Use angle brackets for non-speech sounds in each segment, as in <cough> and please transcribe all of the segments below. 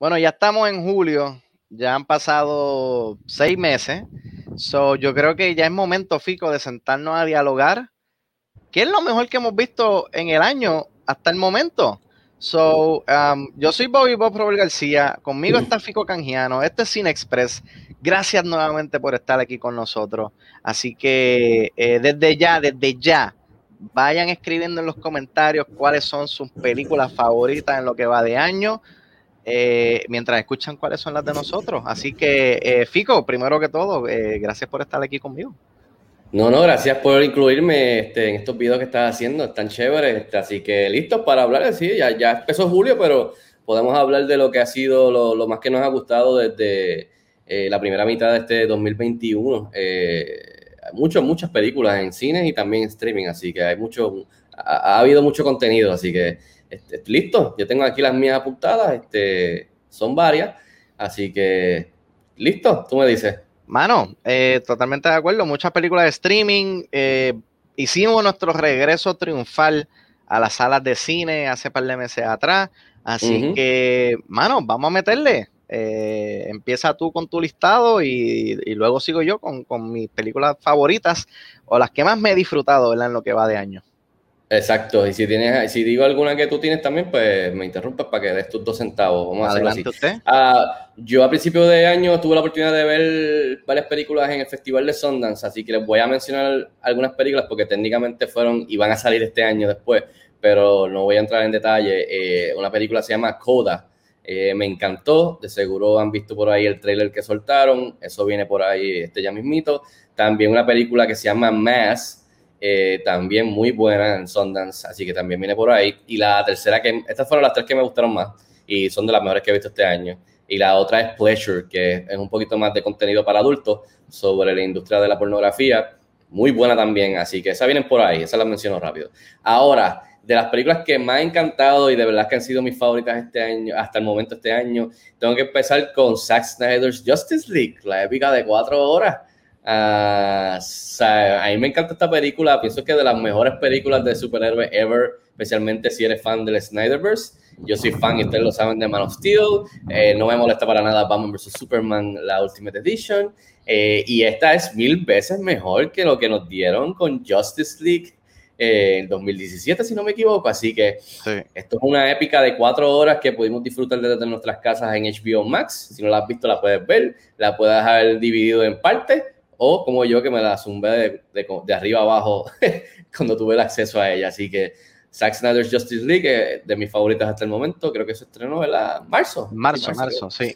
Bueno, ya estamos en julio, ya han pasado seis meses. So, yo creo que ya es momento, Fico, de sentarnos a dialogar. ¿Qué es lo mejor que hemos visto en el año hasta el momento? So, um, yo soy Bobby Bob Robert García, conmigo está Fico Canjiano, este es Cine Express. Gracias nuevamente por estar aquí con nosotros. Así que eh, desde ya, desde ya, vayan escribiendo en los comentarios cuáles son sus películas favoritas en lo que va de año. Eh, mientras escuchan cuáles son las de nosotros. Así que, eh, Fico, primero que todo, eh, gracias por estar aquí conmigo. No, no, gracias por incluirme este, en estos videos que estás haciendo, están chéveres. Este, así que listos para hablar, sí, ya, ya empezó julio, pero podemos hablar de lo que ha sido lo, más que nos ha gustado desde la primera mitad de este 2021. hay muchas, muchas películas en cine y también en streaming, así que hay mucho, ha habido mucho contenido, así que este, listo, yo tengo aquí las mías apuntadas, este, son varias, así que listo, tú me dices. Mano, eh, totalmente de acuerdo, muchas películas de streaming, eh, hicimos nuestro regreso triunfal a las salas de cine hace par de meses atrás, así que, mano, vamos a meterle. Eh, empieza tú con tu listado y, luego sigo yo con, con, mis películas favoritas o las que más me he disfrutado en lo que va de año. Exacto, y si tienes, si digo alguna que tú tienes también, pues me interrumpes para que des tus dos centavos. Vamos a hacerlo así. Ah, yo a principio de año tuve la oportunidad de ver varias películas en el Festival de Sundance, así que les voy a mencionar algunas películas porque técnicamente fueron y van a salir este año después, pero no voy a entrar en detalle. Eh, una película se llama Coda. Eh, me encantó, de seguro han visto por ahí el trailer que soltaron, eso viene por ahí este ya mismito. También una película que se llama Mass, eh, también muy buena en Sundance, así que también viene por ahí. Y la tercera, que estas fueron las tres que me gustaron más y son de las mejores que he visto este año. Y la otra es Pleasure, que es un poquito más de contenido para adultos sobre la industria de la pornografía. Muy buena también, así que esa vienen por ahí, esa la menciono rápido. Ahora, de las películas que me ha encantado y de verdad que han sido mis favoritas este año, hasta el momento este año, tengo que empezar con Zack Snyder's Justice League, la épica de cuatro horas Uh, a mí me encanta esta película, pienso que es de las mejores películas de superhéroes ever, especialmente si eres fan del Snyderverse. Yo soy fan, y ustedes lo saben, de Man of Steel. Eh, no me molesta para nada Batman vs. Superman, la Ultimate Edition. Eh, y esta es mil veces mejor que lo que nos dieron con Justice League eh, en 2017, si no me equivoco. Así que esto es una épica de cuatro horas que pudimos disfrutar desde nuestras casas en HBO Max. Si no la has visto, la puedes ver. La puedes dejar dividido en partes o como yo que me la zumbé de, de, arriba abajo <laughs> cuando tuve el acceso a ella. Así que Zack Snyder's Justice League, de mis favoritas hasta el momento, creo que se estrenó en marzo. Marzo, marzo, sí.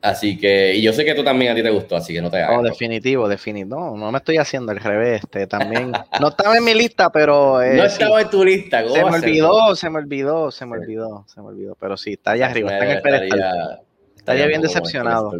Así que, y yo sé que tú también a ti te gustó, así que no te hagas. Oh, definitivo, definitivo. No, no me estoy haciendo el revés. Este, también. no estaba en mi lista, pero. <laughs> Eh, no estaba en tu lista. Se me olvidó, se me olvidó, se me olvidó, se me olvidó. Pero sí, está allá arriba, está en el pedestal. Estaría bien decepcionado.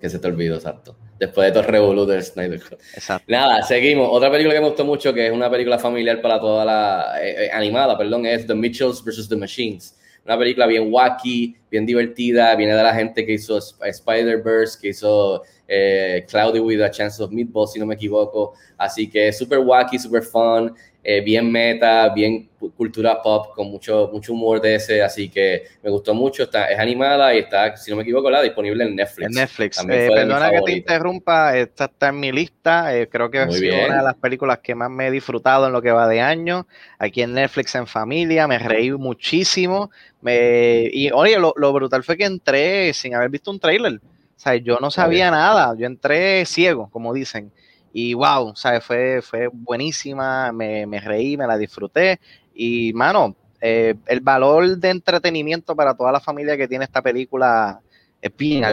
Que se te olvidó, exacto después de todo el revolú del Snyder Exacto. Nada, seguimos. Otra película que me gustó mucho, que es una película familiar para toda la... Eh, eh, animada, perdón, es The Mitchells vs. The Machines. Una película bien wacky, bien divertida, viene de la gente que hizo Spider-Verse, que hizo eh, Cloudy with a Chance of Meatballs, si no me equivoco. Así que súper wacky, súper fun. Eh, bien meta, bien cultura pop, con mucho, mucho humor de ese, así que me gustó mucho, está, es animada y está, si no me equivoco, la disponible en Netflix. En Netflix. Eh, perdona que te interrumpa, esta está en mi lista, eh, creo que es una de las películas que más me he disfrutado en lo que va de año, aquí en Netflix en familia, me reí muchísimo, me, y oye, lo, lo brutal fue que entré sin haber visto un trailer, o sea, yo no sabía nada, yo entré ciego, como dicen. Y wow, ¿sabes? Fue, fue buenísima, me, me reí, me la disfruté. Y, mano, eh, el valor de entretenimiento para toda la familia que tiene esta película es bien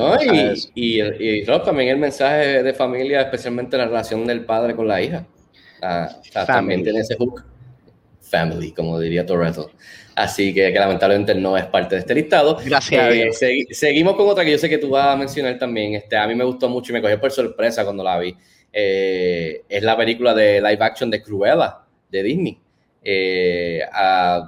y, y, también el mensaje de familia, especialmente la relación del padre con la hija. Ah, también tiene ese hook. Family, como diría Toretto. Así que, que, lamentablemente no es parte de este listado. Gracias. Eh, seguimos con otra que yo sé que tú vas a mencionar también. Este, a mí me gustó mucho y me cogió por sorpresa cuando la vi. Eh, es la película de live action de Cruella de Disney. Eh,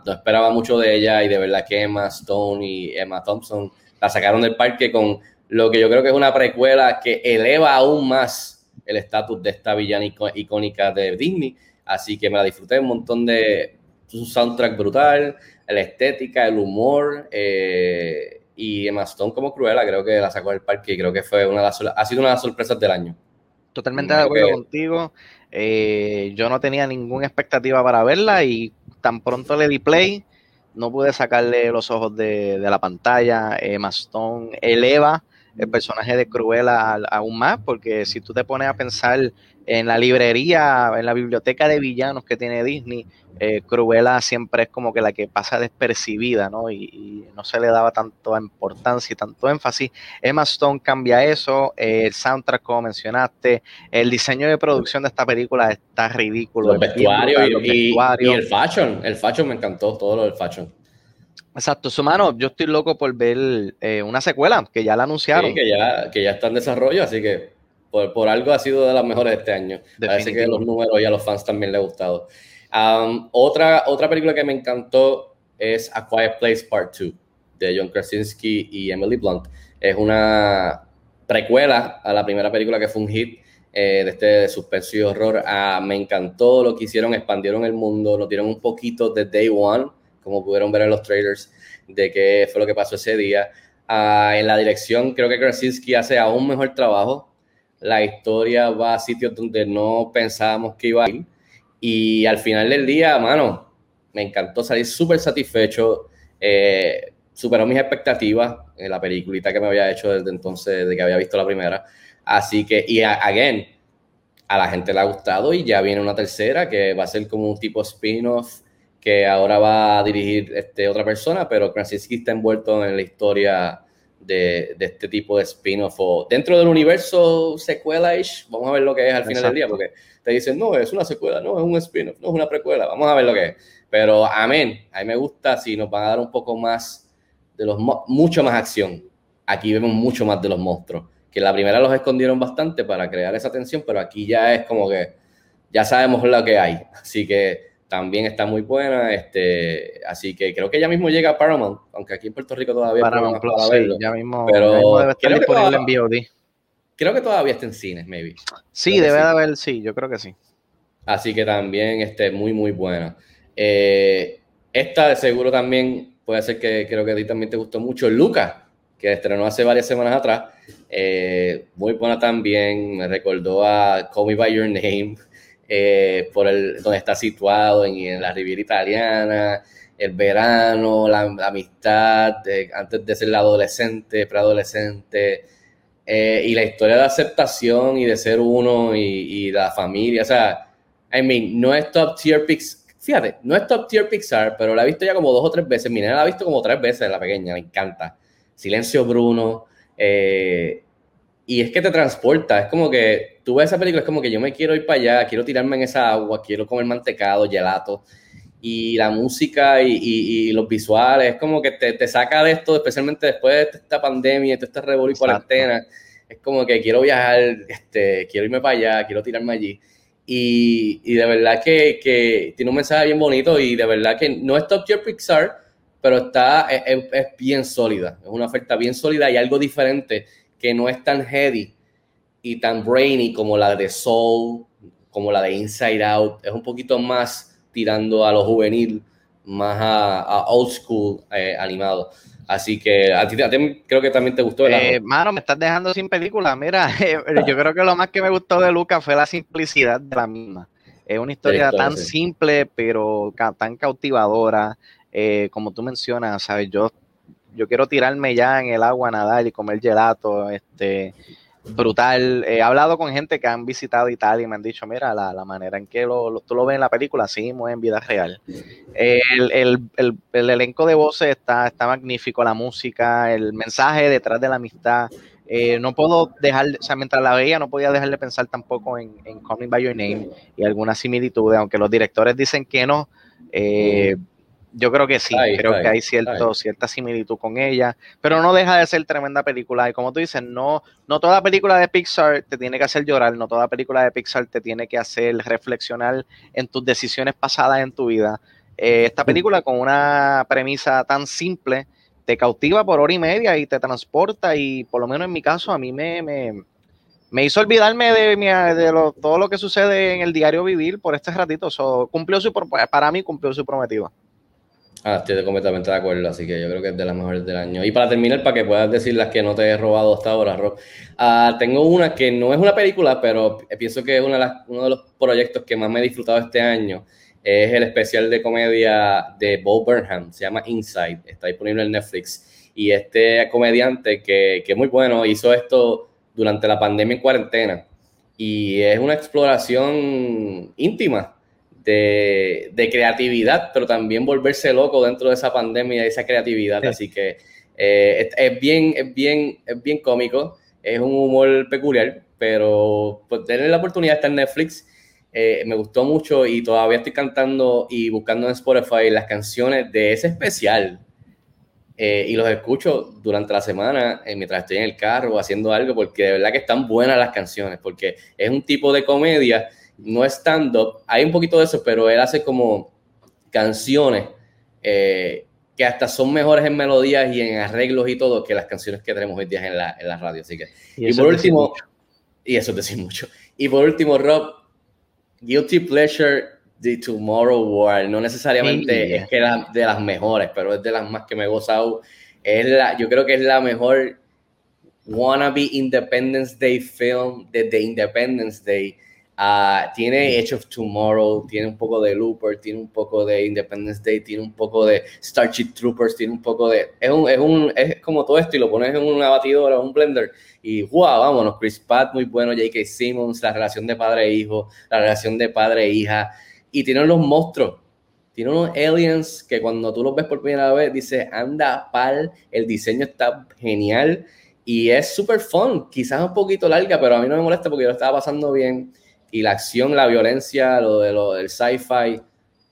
no esperaba mucho de ella y de verdad que Emma Stone y Emma Thompson la sacaron del parque con lo que yo creo que es una precuela que eleva aún más el estatus de esta villana icónica de Disney. Así que me la disfruté un montón de un soundtrack brutal, la estética, el humor. Eh, y Emma Stone como Cruella creo que la sacó del parque y creo que fue una de las, ha sido una de las sorpresas del año. Totalmente de acuerdo contigo. Eh, yo no tenía ninguna expectativa para verla y tan pronto le di play, no pude sacarle los ojos de, la pantalla. Emma Stone eleva el personaje de Cruella aún más, porque si tú te pones a pensar en la librería, en la biblioteca de villanos que tiene Disney, eh, Cruella siempre es como que la que pasa despercibida, ¿no? Y, no se le daba tanto importancia y tanto énfasis. Emma Stone cambia eso, eh, el soundtrack, como mencionaste, el diseño de producción de esta película está ridículo. el vestuario y, el fashion, el fashion me encantó, todo lo del fashion. Exacto, su mano, yo estoy loco por ver eh, una secuela, que ya la anunciaron. Sí, que ya, que ya está en desarrollo, así que por, algo ha sido de las mejores de este año. Parece que los números y a los fans también les ha gustado. otra, otra película que me encantó es A Quiet Place Part 2 de John Krasinski y Emily Blunt. Es una precuela a la primera película que fue un hit eh, de este suspenso y horror. Ah, me encantó lo que hicieron, expandieron el mundo, lo dieron un poquito de Day One como pudieron ver en los trailers, de qué fue lo que pasó ese día. Ah, en la dirección, creo que Krasinski hace aún mejor trabajo. La historia va a sitios donde no pensábamos que iba a ir. Y al final del día, mano, me encantó salir súper satisfecho. Eh, superó mis expectativas en la peliculita que me había hecho desde entonces, de que había visto la primera. Así que, y again, a la gente le ha gustado y ya viene una tercera que va a ser como un tipo spin-off que ahora va a dirigir este, otra persona, pero Krasinski está envuelto en la historia de, de este tipo de spin-off o dentro del universo secuela-ish, vamos a ver lo que es al final del día, porque te dicen, no, es una secuela, no, es un spin-off, no es una precuela, vamos a ver lo que es. Pero amén, a mí me gusta si nos van a dar un poco más de los, mucho más acción. Aquí vemos mucho más de los monstruos, que la primera los escondieron bastante para crear esa tensión, pero aquí ya es como que ya sabemos lo que hay. Así que también está muy buena. Este, así que creo que ya mismo llega a Paramount, aunque aquí en Puerto Rico todavía Paramount Plus, verlo. ya mismo, pero debe estar disponible en VOD. Creo que todavía está en cines, maybe. Sí, debe de haber, sí, yo creo que sí. Así que también este, muy, muy buena. Eh, esta de seguro también puede ser que creo que a ti también te gustó mucho. Lucas, que estrenó hace varias semanas atrás. Eh, muy buena también. Me recordó a Call Me By Your Name. Eh, por el, donde está situado, en, la Riviera Italiana, el verano, la, amistad, antes de ser adolescente, preadolescente, eh, y la historia de aceptación y de ser uno y, la familia. O sea, I mean, no es top tier Pixar. Fíjate, no es top tier Pixar, pero la he visto ya como dos o tres veces. Mi nena la ha visto como tres veces, la pequeña, me encanta. Silencio Bruno. Eh, y es que te transporta, es como que tú ves esa película, es como que yo me quiero ir para allá, quiero tirarme en esa agua, quiero comer mantecado, gelato, y la música y, los visuales, es como que te, saca de esto, especialmente después de esta pandemia, de esta revolución y cuarentena, es como que quiero viajar, este, quiero irme para allá, quiero tirarme allí. Y, de verdad que, que, tiene un mensaje bien bonito y de verdad que no es Top Tier Pixar, pero está, es, es bien sólida, es una oferta bien sólida y algo diferente que no es tan heavy y tan brainy como la de Soul, como la de Inside Out. Es un poquito más tirando a lo juvenil, más a, old school eh, animado. Así que a ti, creo que también te gustó. Eh, mano, me estás dejando sin película. Mira, <laughs> eh, yo creo que lo más que me gustó de Luca fue la simplicidad de la misma. Es una historia tan simple, pero tan cautivadora. Eh, como tú mencionas, ¿sabes? Yo yo quiero tirarme ya en el agua, nadar y comer gelato, este, brutal. He hablado con gente que han visitado Italia y me han dicho, mira, la, manera en que lo, tú lo ves en la película, sí, muy en vida real. El, elenco de voces está, está magnífico, la música, el mensaje detrás de la amistad. Eh, no puedo dejar, o sea, mientras la veía, no podía dejar de pensar tampoco en, en Me By Your Name y algunas similitudes, aunque los directores dicen que no. Eh, yo creo que sí, creo que hay cierto, cierta similitud con ella, pero no deja de ser tremenda película. Y como tú dices, no, no toda película de Pixar te tiene que hacer llorar, no toda película de Pixar te tiene que hacer reflexionar en tus decisiones pasadas en tu vida. Eh, esta película con una premisa tan simple te cautiva por hora y media y te transporta y por lo menos en mi caso a mí me, me, hizo olvidarme de, mi, de todo lo que sucede en el diario vivir por este ratito. cumplió su, para mí cumplió su prometido. Ah, estoy completamente de acuerdo, así que yo creo que es de las mejores del año. Y para terminar, para que puedas decir las que no te he robado hasta ahora, Rob, ah, tengo una que no es una película, pero pienso que es una de uno de los proyectos que más me he disfrutado este año. Es el especial de comedia de Bo Burnham, se llama Inside, está disponible en Netflix. Y este comediante que, que es muy bueno, hizo esto durante la pandemia en cuarentena. Y es una exploración íntima de, creatividad, pero también volverse loco dentro de esa pandemia y esa creatividad. Así que eh, es, bien, es, bien, es bien cómico, es un humor peculiar, pero pues, tener la oportunidad de estar en Netflix eh, me gustó mucho y todavía estoy cantando y buscando en Spotify las canciones de ese especial. Eh, y los escucho durante la semana mientras estoy en el carro haciendo algo, porque de verdad que están buenas las canciones, porque es un tipo de comedia no stand-up, hay un poquito de eso, pero él hace como canciones eh, que hasta son mejores en melodías y en arreglos y todo que las canciones que tenemos hoy día en la, en la radio. Así que, y, por último, y eso es decir mucho. Y por último, Rob, Guilty Pleasure de Tomorrow War, no necesariamente es que era de las mejores, pero es de las más que me he gozado. Es la, yo creo que es la mejor wannabe Independence Day film desde Independence Day Ah, tiene Edge of Tomorrow, tiene un poco de Looper, tiene un poco de Independence Day, tiene un poco de Starship Troopers, tiene un poco de... Es, un, es, un, es como todo esto y lo pones en una batidora, un blender y ¡wow! Vámonos, Chris Pratt muy bueno, J.K. Simmons, la relación de padre e hijo, la relación de padre e hija y tiene los monstruos. Tiene unos aliens que cuando tú los ves por primera vez dices, anda pal, el diseño está genial y es súper fun, quizás un poquito larga, pero a mí no me molesta porque yo lo estaba pasando bien y la acción, la violencia, lo de lo del sci-fi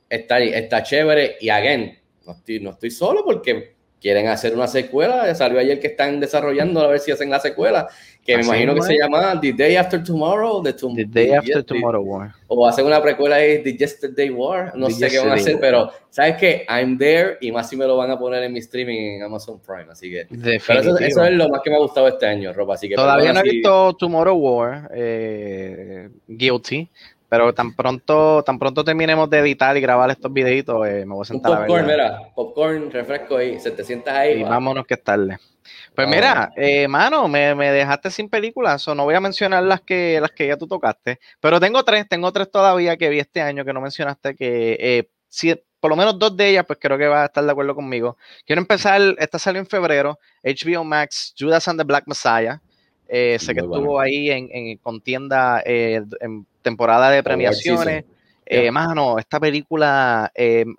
está, está chévere. Y again, no estoy, no estoy solo porque quieren hacer una secuela. Salió ayer que están desarrollando a ver si hacen la secuela que me imagino que se llama The Day After Tomorrow. The, the Day After Tomorrow War. O hacer una precuela de The Yesterday War. No sé qué van a hacer, pero ¿sabes qué? I'm there y más si me lo van a poner en mi streaming en Amazon Prime. Así que. Pero eso, es lo más que me ha gustado este año, Ropa. Así que Todavía no he visto Tomorrow War. Eh, guilty. Pero tan pronto, tan pronto terminemos de editar y grabar estos videitos, eh, me voy a sentar a ver. Popcorn, mira, popcorn, refresco ahí, 700 ahí. Y vámonos que es tarde. Pues mira, eh, mano, me, dejaste sin películas, o no voy a mencionar las que, las que ya tú tocaste, pero tengo tres, tengo tres todavía que vi este año que no mencionaste, que eh, si, por lo menos dos de ellas, pues creo que va a estar de acuerdo conmigo. Quiero empezar, esta salió en febrero, HBO Max, Judas and the Black Messiah. Eh, sé que estuvo ahí en, contienda en temporada de premiaciones. Mano, esta película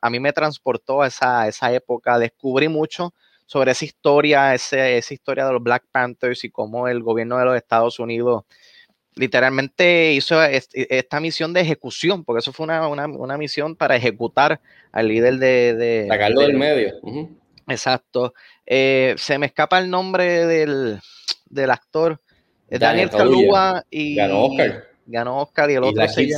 a mí me transportó a esa, esa época, descubrí mucho sobre esa historia, esa historia de los Black Panthers y cómo el gobierno de los Estados Unidos literalmente hizo esta misión de ejecución, porque eso fue una, misión para ejecutar al líder de... Sacarlo del medio. Exacto. Eh, se me escapa el nombre del, actor. Daniel, Daniel y... Ganó Oscar. Ganó Oscar y el otro se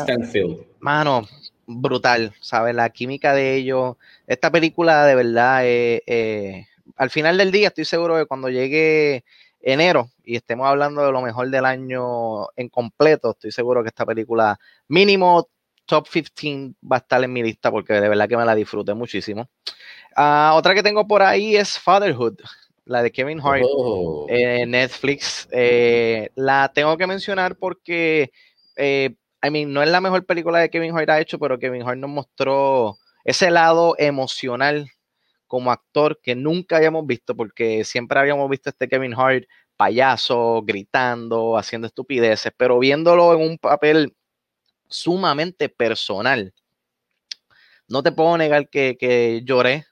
Mano, brutal, ¿sabes? La química de ellos. Esta película de verdad es... Eh, al final del día estoy seguro que cuando llegue enero y estemos hablando de lo mejor del año en completo, estoy seguro que esta película mínimo top 15 va a estar en mi lista porque de verdad que me la disfruté muchísimo. Ah, otra que tengo por ahí es Fatherhood, la de Kevin Hart oh. en Netflix. Eh, la tengo que mencionar porque, eh, I mean, no es la mejor película de Kevin Hart ha hecho, pero Kevin Hart nos mostró ese lado emocional como actor que nunca habíamos visto, porque siempre habíamos visto este Kevin Hart payaso, gritando, haciendo estupideces, pero viéndolo en un papel sumamente personal. No te puedo negar que, lloré,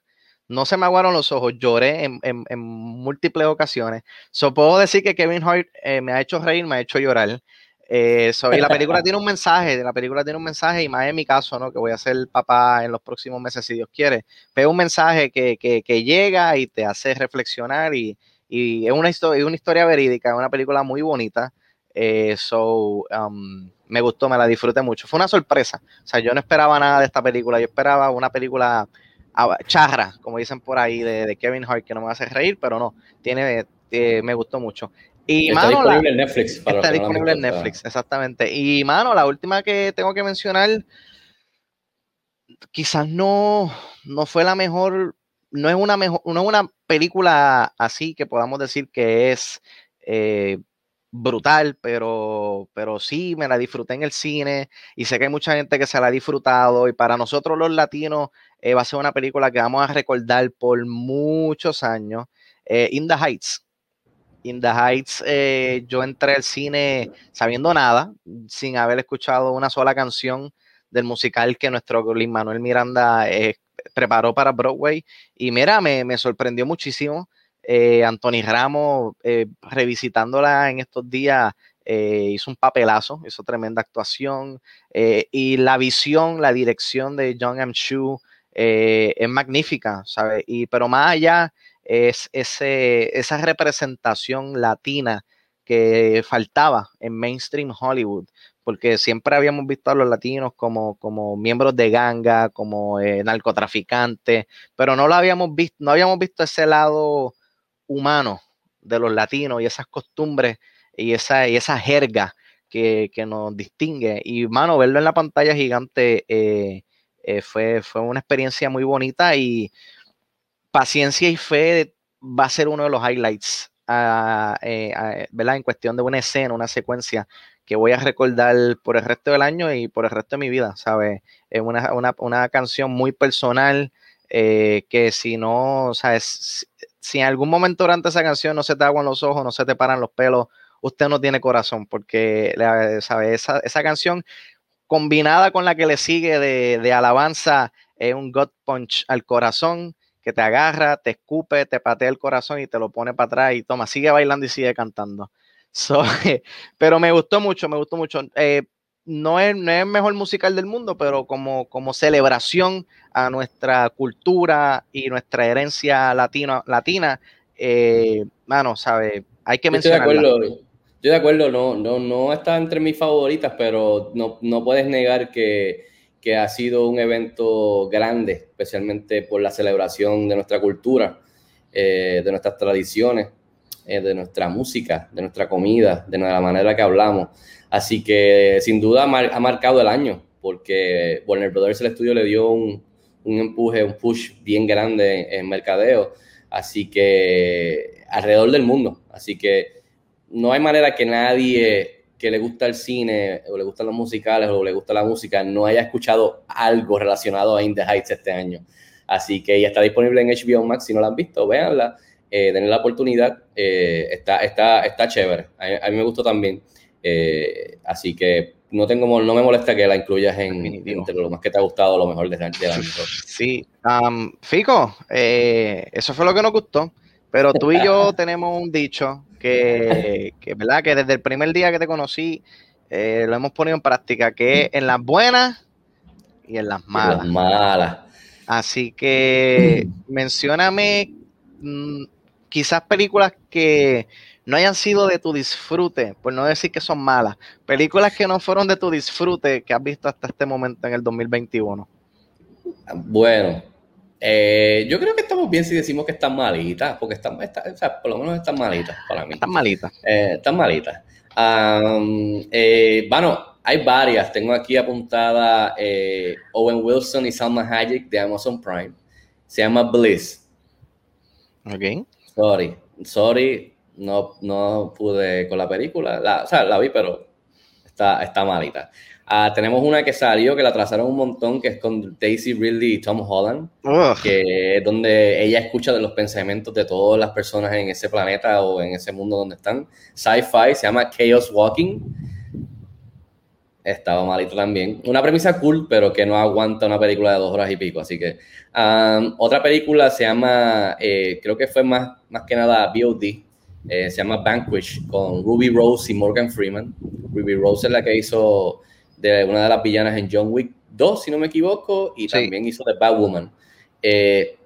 no se me aguaron los ojos, lloré en, múltiples ocasiones. So, puedo decir que Kevin Hart eh, me ha hecho reír, me ha hecho llorar. Eh, y la película <laughs> tiene un mensaje, la película tiene un mensaje, y más en mi caso, ¿no? Que voy a ser papá en los próximos meses, si Dios quiere. Pero un mensaje que, que, llega y te hace reflexionar, y, y es, una historia, es una historia verídica, es una película muy bonita. Eh, so, um, me gustó, me la disfruté mucho. Fue una sorpresa. O sea, yo no esperaba nada de esta película, yo esperaba una película ah, charra, como dicen por ahí, de, Kevin Hart, que no me va a hacer reír, pero no, tiene, eh, me gustó mucho. Y, está disponible en Netflix. está disponible en Netflix, exactamente. Y mano, la última que tengo que mencionar, quizás no, no fue la mejor, no es una mejor, no es una película así que podamos decir que es eh, brutal, pero, pero sí me la disfruté en el cine y sé que hay mucha gente que se la ha disfrutado y para nosotros los latinos eh, va a ser una película que vamos a recordar por muchos años. Eh, In the Heights. In the Heights, eh, yo entré al cine sabiendo nada, sin haber escuchado una sola canción del musical que nuestro Lin Manuel Miranda preparó para Broadway. Y mira, me, sorprendió muchísimo. Eh, Anthony Ramos, eh, revisitándola en estos días, eh, hizo un papelazo, hizo tremenda actuación. y la visión, la dirección de John M. Chu es magnífica, ¿sabes? Y, pero más allá es ese, esa representación latina que faltaba en mainstream Hollywood, porque siempre habíamos visto a los latinos como, como miembros de ganga, como narcotraficantes, pero no lo habíamos visto, no habíamos visto ese lado humano de los latinos y esas costumbres y esa, y esa jerga que, nos distingue. Y, mano, verlo en la pantalla gigante eh, eh, fue, fue una experiencia muy bonita y paciencia y fe va a ser uno de los highlights, ah, eh, ah, ¿verdad? En cuestión de una escena, una secuencia que voy a recordar por el resto del año y por el resto de mi vida, ¿sabes? Es una, una, una canción muy personal que si no, o sea, es, si en algún momento durante esa canción no se te aguan los ojos, no se te paran los pelos, usted no tiene corazón, porque ¿sabe? Esa, esa, canción combinada con la que le sigue de, alabanza es un gut punch al corazón que te agarra, te escupe, te patea el corazón y te lo pone para atrás y toma, sigue bailando y sigue cantando. <laughs> pero me gustó mucho, me gustó mucho. Eh, no es, no es el mejor musical del mundo, pero como, como celebración a nuestra cultura y nuestra herencia latino, latina, eh, mano, ¿sabe? Hay que mencionarla. Estoy de acuerdo, estoy de acuerdo, no, no, no está entre mis favoritas, pero no, no puedes negar que, que ha sido un evento grande, especialmente por la celebración de nuestra cultura, eh, de nuestras tradiciones, eh, de nuestra música, de nuestra comida, de la manera que hablamos. Así que sin duda ha marcado el año, porque Warner Brothers el estudio le dio un, empuje, un push bien grande en mercadeo. Así que alrededor del mundo. Así que no hay manera que nadie que le gusta el cine o le gustan los musicales o le gusta la música no haya escuchado algo relacionado a In the Heights este año. Así que ya está disponible en HBO Max. Si no la han visto, véanla. Eh, denle la oportunidad. Eh, está, está, está chévere. a, mí me gustó también. Eh, así que no tengo no me molesta que la incluyas en entre lo más que te ha gustado, lo mejor de, la año. Sí, Fico, eh, eso fue lo que nos gustó, pero tú y yo <laughs> tenemos un dicho que, ¿verdad? que desde el primer día que te conocí eh, lo hemos ponido en práctica, que es en las buenas y en las malas. las malas. Así que <clears throat> mencióname mm, quizás películas que no hayan sido de tu disfrute, por no decir que son malas, películas que no fueron de tu disfrute que has visto hasta este momento en el 2021. Bueno, eh, yo creo que estamos bien si decimos que están malitas, porque están, o sea, por lo menos están malitas para mí. Están malitas. Eh, están malitas. Eh, bueno, hay varias. Tengo aquí apuntada Owen Wilson y Salma Hayek de Amazon Prime. Se llama Bliss. Ok. Sorry, sorry, no, no pude con la película. La, o sea, la vi, pero está, está malita. Ah, tenemos una que salió, que la trazaron un montón, que es con Daisy Ridley y Tom Holland, que es donde ella escucha de los pensamientos de todas las personas en ese planeta o en ese mundo donde están. Sci-fi, se llama Chaos Walking. Estaba malito también. Una premisa cool, pero que no aguanta una película de dos horas y pico. Así que um, otra película se llama, eh, creo que fue más, más que nada BOD, eh, se llama Vanquish con Ruby Rose y Morgan Freeman. Ruby Rose es la que hizo de una de las villanas en John Wick 2, si no me equivoco, y también hizo de Batwoman. Eh,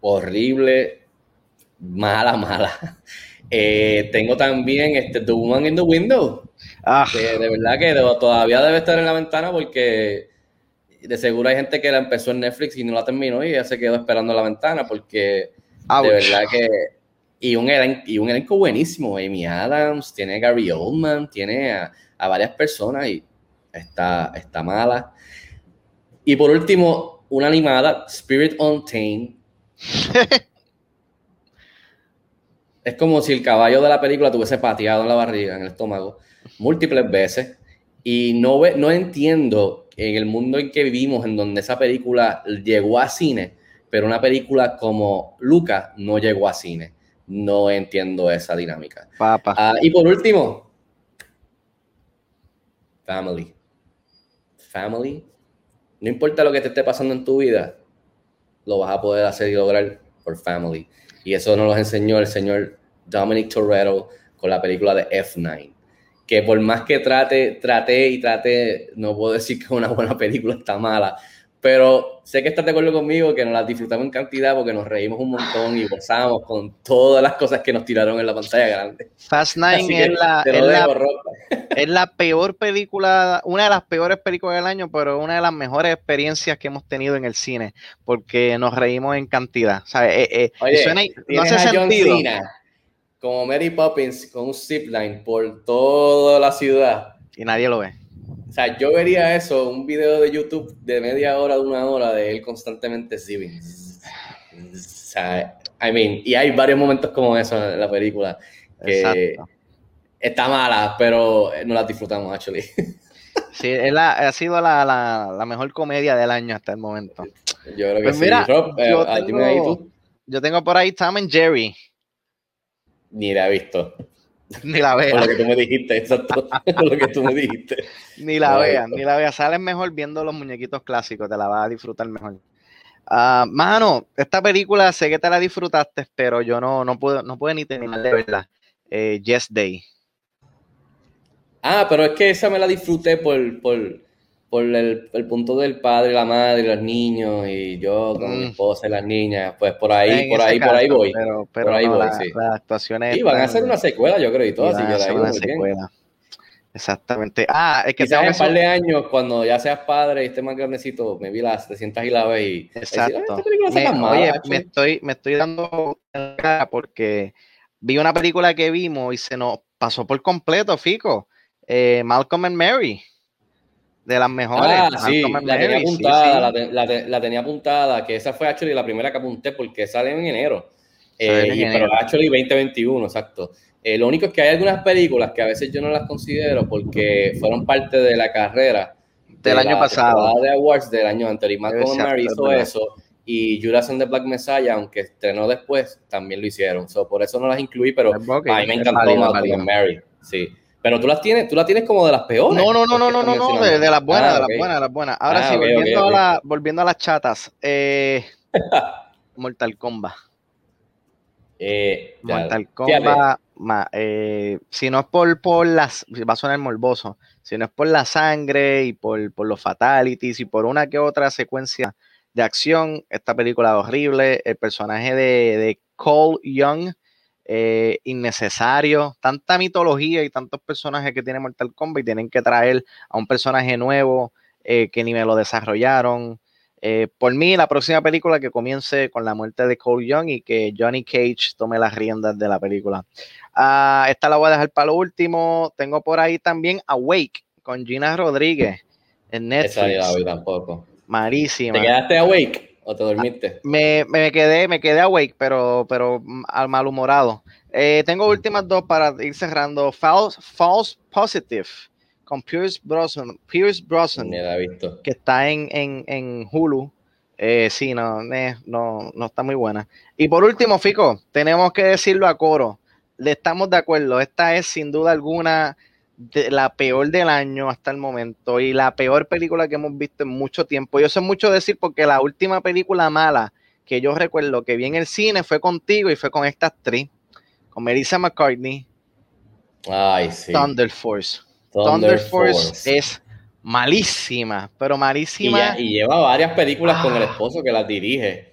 horrible, mala, mala. <laughs> Eh, tengo también este, The Woman in the Window. Ah. Que de verdad que todavía debe estar en la ventana porque de seguro hay gente que la empezó en Netflix y no la terminó y ya se quedó esperando en la ventana porque de verdad que y un, elenco, y un elenco buenísimo. Amy Adams, tiene a Gary Oldman, tiene a, varias personas y está, está mala. Y por último, una animada, Spirit Untamed. <laughs> es como si el caballo de la película tuviese pateado en la barriga, en el estómago, múltiples veces. Y no, ve, no entiendo en el mundo en que vivimos, en donde esa película llegó a cine, pero una película como Luca no llegó a cine. No entiendo esa dinámica. Papa. Ah, y por último, Family. Family. No importa lo que te esté pasando en tu vida, lo vas a poder hacer y lograr por Family. Y eso nos lo enseñó el señor Dominic Toretto con la película de F9. Que por más que trate, trate y trate, no puedo decir que una buena película está mala, pero sé que estás de acuerdo conmigo que nos las disfrutamos en cantidad porque nos reímos un montón y gozamos con todas las cosas que nos tiraron en la pantalla grande. Fast Nine es la, <laughs> es, la, peor película, una de las peores películas del año, pero una de las mejores experiencias que hemos tenido en el cine porque nos reímos en cantidad. Eh, eh, Oye, no hace sentido. como Mary Poppins con un zipline por toda la ciudad. Y nadie lo ve. O sea, yo vería eso, un video de YouTube de media hora, de una hora, de él constantemente zipping. O sea, I mean, y hay varios momentos como eso en la película que está mala, pero no la disfrutamos, actually. <laughs> Sí, ha sido la, la, mejor comedia del año hasta el momento. Yo creo que pues sí. Mira, eh, yo, tengo, yo tengo por ahí Tom and Jerry. Ni la he visto. Ni la veas. Por lo que tú me dijiste, exacto. Por lo que tú me dijiste. <laughs> ni la veas, ni la veas. Sales mejor viendo los muñequitos clásicos, te la vas a disfrutar mejor. Uh, mano, esta película sé que te la disfrutaste, pero yo no, no puedo, no puedo ni terminar de verla. Eh, yes Day. Ah, pero es que esa me la disfruté por, por, por el, el, punto del padre, la madre, los niños y yo con mi mm. esposa y las niñas, pues por ahí, por ahí, por ahí voy. Pero, pero por ahí voy, sí. Las actuaciones. Y van a hacer una secuela, yo creo, y todo, así que la una secuela. Exactamente. Ah, es que Quizás en un par de años, cuando ya seas padre y estés más grandecito, me vi las, te sientas y la ves y. Exacto. me, oye, me estoy, me estoy dando cara porque vi una película que vimos y se nos pasó por completo, Fico. Eh, Malcolm and Mary de las mejores. Ah, sí, la tenía apuntada, La, tenía apuntada, que esa fue actually la primera que apunté porque sale en enero. Eh, y, pero actually 2021, exacto. Eh, lo único es que hay algunas películas que a veces yo no las considero porque fueron parte de la carrera del año pasado. De awards del año anterior. Y Malcolm Mary hizo eso. Y Judas and the Black Messiah, aunque estrenó después, también lo hicieron. por eso no las incluí, pero a mí me encantó Malcolm Mary. Sí. Pero tú las tienes, tú las tienes como de las peores. No, no, no, no, no, no, de, las buenas, de las buenas, de las buenas. Ahora ah, sí, volviendo, A la, volviendo a las chatas. Eh, Mortal Kombat. Eh, Mortal Kombat, eh, si no es por, por las, va a sonar morboso, si no es por la sangre y por, por los fatalities y por una que otra secuencia de acción, esta película es horrible. El personaje de, de Cole Young eh, innecesario, tanta mitología y tantos personajes que tiene Mortal Kombat y tienen que traer a un personaje nuevo eh, que ni me lo desarrollaron. Eh, por mí, la próxima película que comience con la muerte de Cole Young y que Johnny Cage tome las riendas de la película. Ah, esta la voy a dejar para lo último. Tengo por ahí también Awake con Gina Rodríguez en Netflix. Esa tampoco. Malísima. ¿Te quedaste Awake? ¿O te dormiste? Me, me, quedé, me quedé awake, pero, pero al malhumorado. Eh, tengo últimas dos para ir cerrando. False, false Positive con Pierce Brosnan. Pierce Brosnan. visto. Que está en, en, en Hulu. Eh, sí, no, eh, no, no está muy buena. Y por último, Fico, tenemos que decirlo a coro. Le estamos de acuerdo. Esta es sin duda alguna la peor del año hasta el momento y la peor película que hemos visto en mucho tiempo. Yo sé mucho decir porque la última película mala que yo recuerdo que vi en el cine fue contigo y fue con esta actriz, con Melissa McCartney. Ay, sí. Thunder Force. Thunder, Force. es malísima, pero malísima. Y, lleva varias películas con el esposo que las dirige.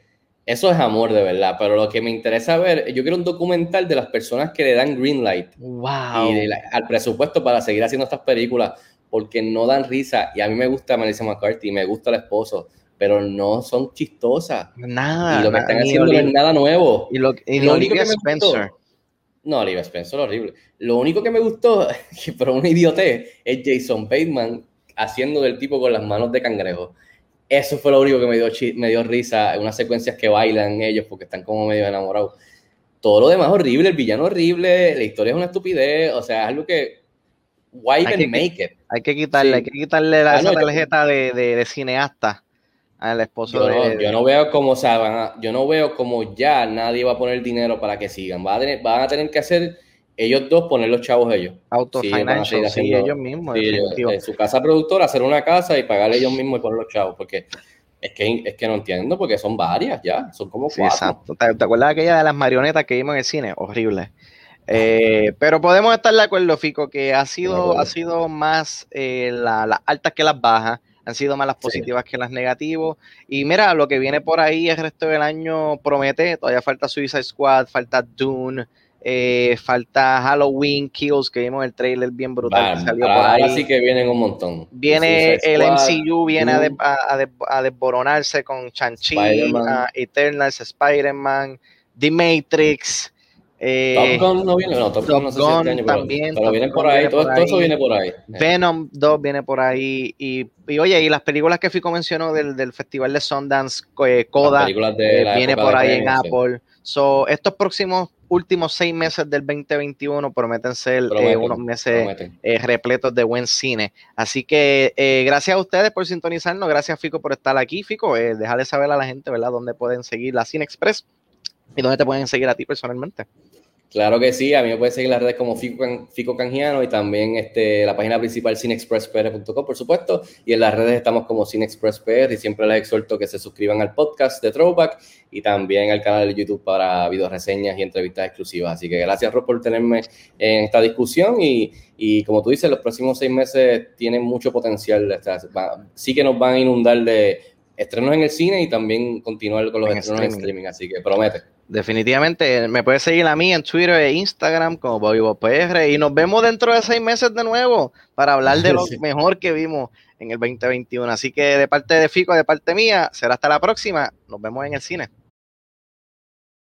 Eso es amor de verdad, pero lo que me interesa ver, yo quiero un documental de las personas que le dan green light wow. y al presupuesto para seguir haciendo estas películas, porque no dan risa. Y a mí me gusta Melissa McCarthy, me gusta el esposo, pero no son chistosas. Nada. Y lo que están haciendo no es nada nuevo. Y lo, único que Spencer. no, Olivia Spencer, horrible. Lo único que me gustó, <laughs> pero un idiote, es Jason Bateman haciendo del tipo con las manos de cangrejo Eso fue lo único que me dio, me dio risa, unas secuencias que bailan ellos porque están como medio enamorados. Todo lo demás horrible, el villano horrible, la historia es una estupidez, o sea, es algo que why even make it. Hay que quitarle, hay que quitarle la, ah, tarjeta de, de, cineasta al esposo yo de, no, yo no veo cómo, o sea, yo no veo como ya nadie va a poner dinero para que sigan. Van a tener, van a tener que hacer ellos dos poner los chavos ellos. Autofinancial, sí, ellos mismos. Sí, su casa productora, hacer una casa y pagarle ellos mismos y poner los chavos, porque es que, es que no entiendo, porque son varias ya, son como cuatro. exacto. ¿Te, acuerdas aquella de las marionetas que vimos en el cine? Horrible. Eh, pero podemos estar de acuerdo, Fico, que ha sido, ha sido más eh, las altas que las bajas, han sido más las positivas que las negativas. Y mira, lo que viene por ahí el resto del año promete, todavía falta Suicide Squad, falta Dune, eh, falta Halloween Kills, que vimos el trailer bien brutal. que salió por ahí. Ahora sí que vienen un montón. Viene el MCU, viene a, desboronarse con Chanchi, Eternals, Spider-Man, The Matrix. Eh, Top Gun no viene, no, Top, Gun no sé si este año, también, pero, viene por ahí, todo, eso viene por ahí. Venom 2 viene por ahí. Y, y, oye, y las películas que Fico mencionó del, del Festival de Sundance, eh, Coda, eh, viene por ahí en Apple. So, estos próximos últimos seis meses del 2021 prometen ser unos meses repletos de buen cine. Así que gracias a ustedes por sintonizarnos, gracias Fico por estar aquí. Fico, dejarle saber a la gente, ¿verdad?, dónde pueden seguir la Cine Express y dónde te pueden seguir a ti personalmente. Claro que sí, a mí me pueden seguir en las redes como Fico, Canjiano y también este, la página principal cinexpresspr.com, por supuesto, y en las redes estamos como cinexpresspr y siempre les exhorto que se suscriban al podcast de Throwback y también al canal de YouTube para video reseñas y entrevistas exclusivas. Así que gracias Rob por tenerme en esta discusión y, y como tú dices, los próximos seis meses tienen mucho potencial, sí que nos van a inundar de estrenos en el cine y también continuar con los estrenos en streaming, así que promete. Definitivamente, me puedes seguir a mí en Twitter e Instagram como BobbyBobPR y nos vemos dentro de seis meses de nuevo para hablar de lo <laughs> mejor que vimos en el 2021. Así que de parte de Fico, de parte mía, será hasta la próxima. Nos vemos en el cine.